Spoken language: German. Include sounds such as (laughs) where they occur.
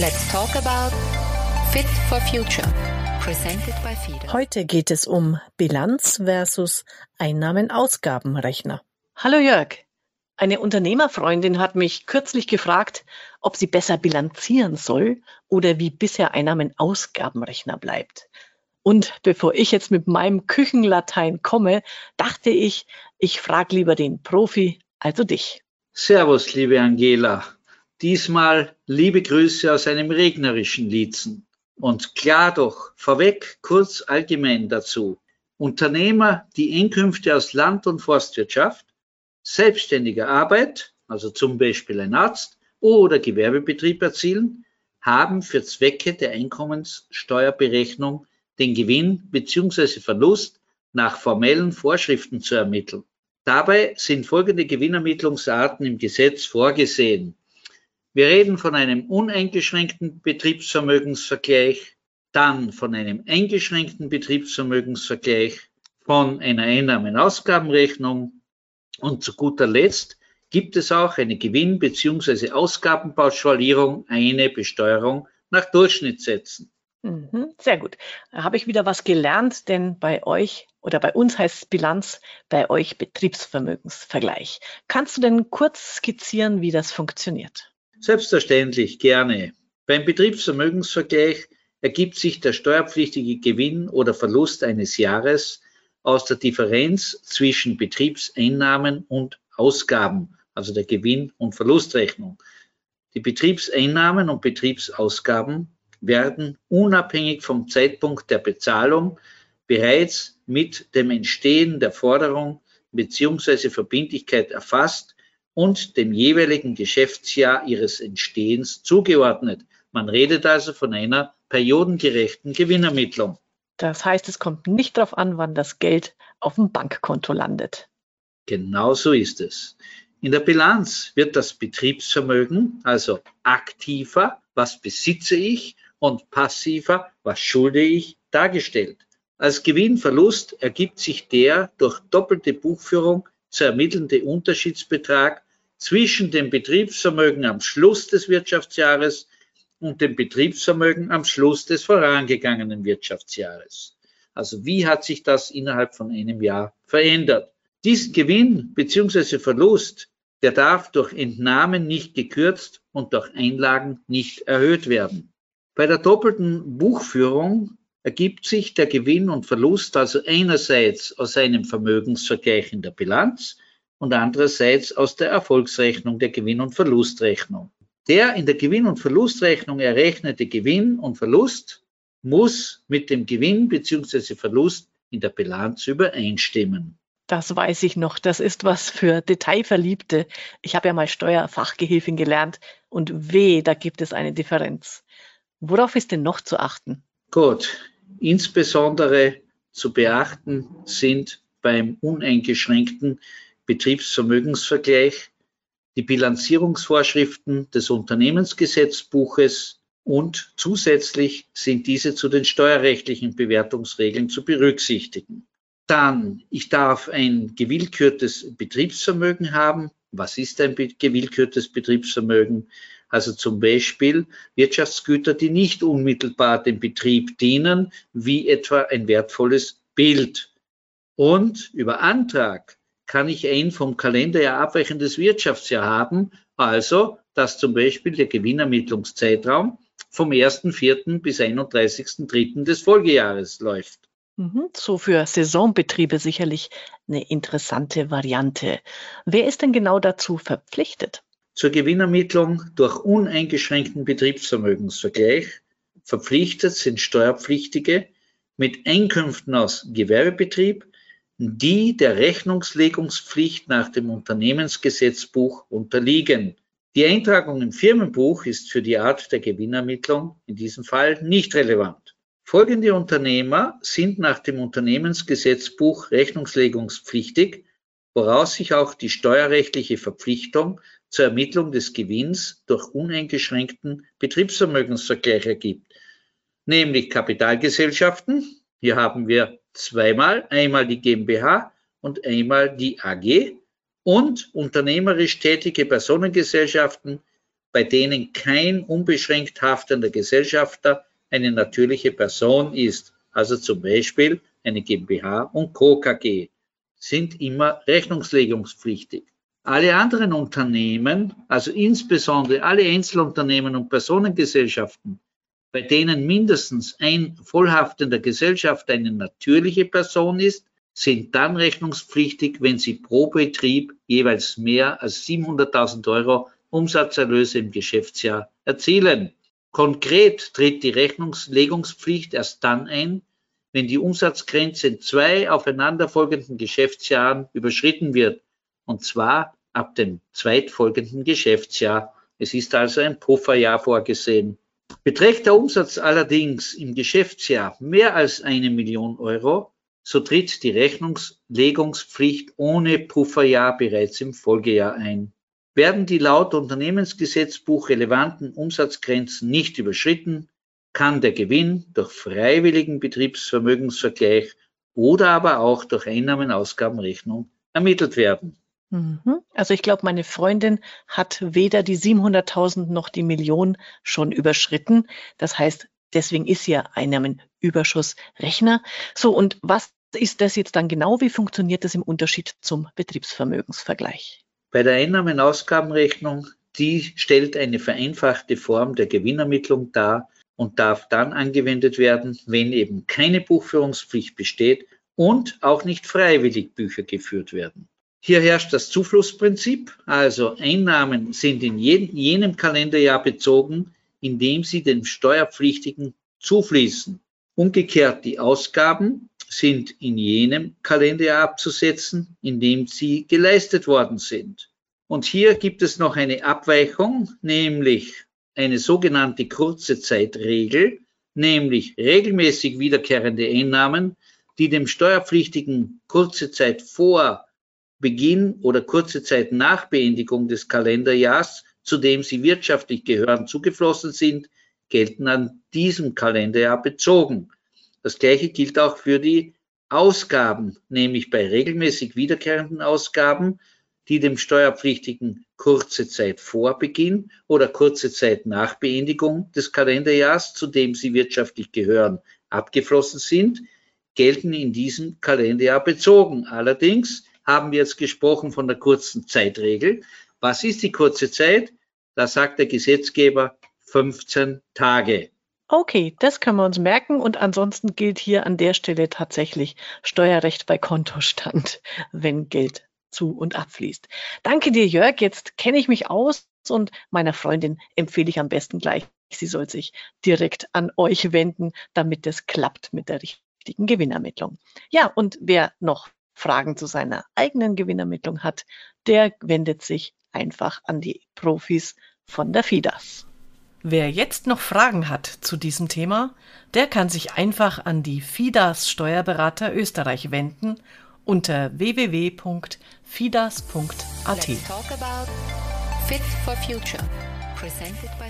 Let's talk about Fit for Future. Presented by FIDE. Heute geht es um Bilanz versus Einnahmen-Ausgabenrechner. Hallo Jörg. Eine Unternehmerfreundin hat mich kürzlich gefragt, ob sie besser bilanzieren soll oder wie bisher Einnahmen-Ausgabenrechner bleibt. Und bevor ich jetzt mit meinem Küchenlatein komme, dachte ich, ich frage lieber den Profi, also dich. Servus, liebe Angela. Diesmal liebe Grüße aus einem regnerischen Liezen. Und klar doch, vorweg kurz allgemein dazu. Unternehmer, die Einkünfte aus Land- und Forstwirtschaft, selbstständiger Arbeit, also zum Beispiel ein Arzt oder Gewerbebetrieb erzielen, haben für Zwecke der Einkommenssteuerberechnung den Gewinn bzw. Verlust nach formellen Vorschriften zu ermitteln. Dabei sind folgende Gewinnermittlungsarten im Gesetz vorgesehen. Wir reden von einem uneingeschränkten Betriebsvermögensvergleich, dann von einem eingeschränkten Betriebsvermögensvergleich, von einer Einnahmen-Ausgabenrechnung und zu guter Letzt gibt es auch eine Gewinn- bzw. Ausgabenpauschalierung, eine Besteuerung nach Durchschnittssätzen. Mhm, sehr gut. Da habe ich wieder was gelernt, denn bei euch oder bei uns heißt es Bilanz, bei euch Betriebsvermögensvergleich. Kannst du denn kurz skizzieren, wie das funktioniert? Selbstverständlich, gerne. Beim Betriebsvermögensvergleich ergibt sich der steuerpflichtige Gewinn oder Verlust eines Jahres aus der Differenz zwischen Betriebseinnahmen und Ausgaben, also der Gewinn- und Verlustrechnung. Die Betriebseinnahmen und Betriebsausgaben werden unabhängig vom Zeitpunkt der Bezahlung bereits mit dem Entstehen der Forderung bzw. Verbindlichkeit erfasst und dem jeweiligen Geschäftsjahr ihres Entstehens zugeordnet. Man redet also von einer periodengerechten Gewinnermittlung. Das heißt, es kommt nicht darauf an, wann das Geld auf dem Bankkonto landet. Genau so ist es. In der Bilanz wird das Betriebsvermögen, also aktiver, was besitze ich, und passiver, was schulde ich, dargestellt. Als Gewinnverlust ergibt sich der durch doppelte Buchführung zu ermittelnde Unterschiedsbetrag zwischen dem Betriebsvermögen am Schluss des Wirtschaftsjahres und dem Betriebsvermögen am Schluss des vorangegangenen Wirtschaftsjahres. Also wie hat sich das innerhalb von einem Jahr verändert? Diesen Gewinn bzw. Verlust, der darf durch Entnahmen nicht gekürzt und durch Einlagen nicht erhöht werden. Bei der doppelten Buchführung ergibt sich der Gewinn und Verlust also einerseits aus einem Vermögensvergleich in der Bilanz und andererseits aus der Erfolgsrechnung der Gewinn- und Verlustrechnung. Der in der Gewinn- und Verlustrechnung errechnete Gewinn und Verlust muss mit dem Gewinn bzw. Verlust in der Bilanz übereinstimmen. Das weiß ich noch. Das ist was für Detailverliebte. Ich habe ja mal Steuerfachgehilfin gelernt und weh, da gibt es eine Differenz. Worauf ist denn noch zu achten? Gut, insbesondere zu beachten sind beim uneingeschränkten Betriebsvermögensvergleich die Bilanzierungsvorschriften des Unternehmensgesetzbuches und zusätzlich sind diese zu den steuerrechtlichen Bewertungsregeln zu berücksichtigen. Dann, ich darf ein gewillkürtes Betriebsvermögen haben. Was ist ein gewillkürtes Betriebsvermögen? Also zum Beispiel Wirtschaftsgüter, die nicht unmittelbar dem Betrieb dienen, wie etwa ein wertvolles Bild. Und über Antrag kann ich ein vom Kalenderjahr abweichendes Wirtschaftsjahr haben, also dass zum Beispiel der Gewinnermittlungszeitraum vom 1.4. bis 31.3. des Folgejahres läuft. Mhm, so für Saisonbetriebe sicherlich eine interessante Variante. Wer ist denn genau dazu verpflichtet? Zur Gewinnermittlung durch uneingeschränkten Betriebsvermögensvergleich verpflichtet sind Steuerpflichtige mit Einkünften aus Gewerbebetrieb, die der Rechnungslegungspflicht nach dem Unternehmensgesetzbuch unterliegen. Die Eintragung im Firmenbuch ist für die Art der Gewinnermittlung in diesem Fall nicht relevant. Folgende Unternehmer sind nach dem Unternehmensgesetzbuch rechnungslegungspflichtig, woraus sich auch die steuerrechtliche Verpflichtung zur Ermittlung des Gewinns durch uneingeschränkten Betriebsvermögensvergleich ergibt, nämlich Kapitalgesellschaften. Hier haben wir zweimal, einmal die GmbH und einmal die AG und unternehmerisch tätige Personengesellschaften bei denen kein unbeschränkt haftender Gesellschafter eine natürliche Person ist, also zum Beispiel eine GmbH und Co. KG, sind immer rechnungslegungspflichtig. Alle anderen Unternehmen, also insbesondere alle Einzelunternehmen und Personengesellschaften, bei denen mindestens ein vollhaftender Gesellschafter eine natürliche Person ist, sind dann rechnungspflichtig, wenn sie pro Betrieb jeweils mehr als 700.000 Euro Umsatzerlöse im Geschäftsjahr erzielen. Konkret tritt die Rechnungslegungspflicht erst dann ein, wenn die Umsatzgrenze in zwei aufeinanderfolgenden Geschäftsjahren überschritten wird, und zwar ab dem zweitfolgenden Geschäftsjahr. Es ist also ein Pufferjahr vorgesehen. Beträgt der Umsatz allerdings im Geschäftsjahr mehr als eine Million Euro, so tritt die Rechnungslegungspflicht ohne Pufferjahr bereits im Folgejahr ein. Werden die laut Unternehmensgesetzbuch relevanten Umsatzgrenzen nicht überschritten, kann der Gewinn durch freiwilligen Betriebsvermögensvergleich oder aber auch durch Einnahmen-Ausgabenrechnung ermittelt werden. Mhm. Also ich glaube, meine Freundin hat weder die 700.000 noch die Million schon überschritten. Das heißt, deswegen ist sie ja Einnahmenüberschussrechner. So, und was ist das jetzt dann genau? Wie funktioniert das im Unterschied zum Betriebsvermögensvergleich? Bei der Einnahmen-Ausgabenrechnung, die stellt eine vereinfachte Form der Gewinnermittlung dar und darf dann angewendet werden, wenn eben keine Buchführungspflicht besteht und auch nicht freiwillig Bücher geführt werden. Hier herrscht das Zuflussprinzip, also Einnahmen sind in jenem Kalenderjahr bezogen, in dem sie dem Steuerpflichtigen zufließen. Umgekehrt die Ausgaben sind in jenem Kalenderjahr abzusetzen, in dem sie geleistet worden sind. Und hier gibt es noch eine Abweichung, nämlich eine sogenannte kurze Zeitregel, nämlich regelmäßig wiederkehrende Einnahmen, die dem Steuerpflichtigen kurze Zeit vor Beginn oder kurze Zeit nach Beendigung des Kalenderjahrs, zu dem sie wirtschaftlich gehören, zugeflossen sind, gelten an diesem Kalenderjahr bezogen. Das gleiche gilt auch für die Ausgaben, nämlich bei regelmäßig wiederkehrenden Ausgaben, die dem Steuerpflichtigen kurze Zeit vor Beginn oder kurze Zeit nach Beendigung des Kalenderjahrs, zu dem sie wirtschaftlich gehören, abgeflossen sind, gelten in diesem Kalenderjahr bezogen. Allerdings haben wir jetzt gesprochen von der kurzen Zeitregel. Was ist die kurze Zeit? Da sagt der Gesetzgeber 15 Tage. Okay, das können wir uns merken und ansonsten gilt hier an der Stelle tatsächlich Steuerrecht bei Kontostand, (laughs) wenn Geld zu und abfließt. Danke dir, Jörg. Jetzt kenne ich mich aus und meiner Freundin empfehle ich am besten gleich, sie soll sich direkt an euch wenden, damit es klappt mit der richtigen Gewinnermittlung. Ja, und wer noch Fragen zu seiner eigenen Gewinnermittlung hat, der wendet sich einfach an die Profis von der FIDAS. Wer jetzt noch Fragen hat zu diesem Thema, der kann sich einfach an die FIDAS Steuerberater Österreich wenden unter www.fidas.at. Let's talk about Fit for Future, presented by.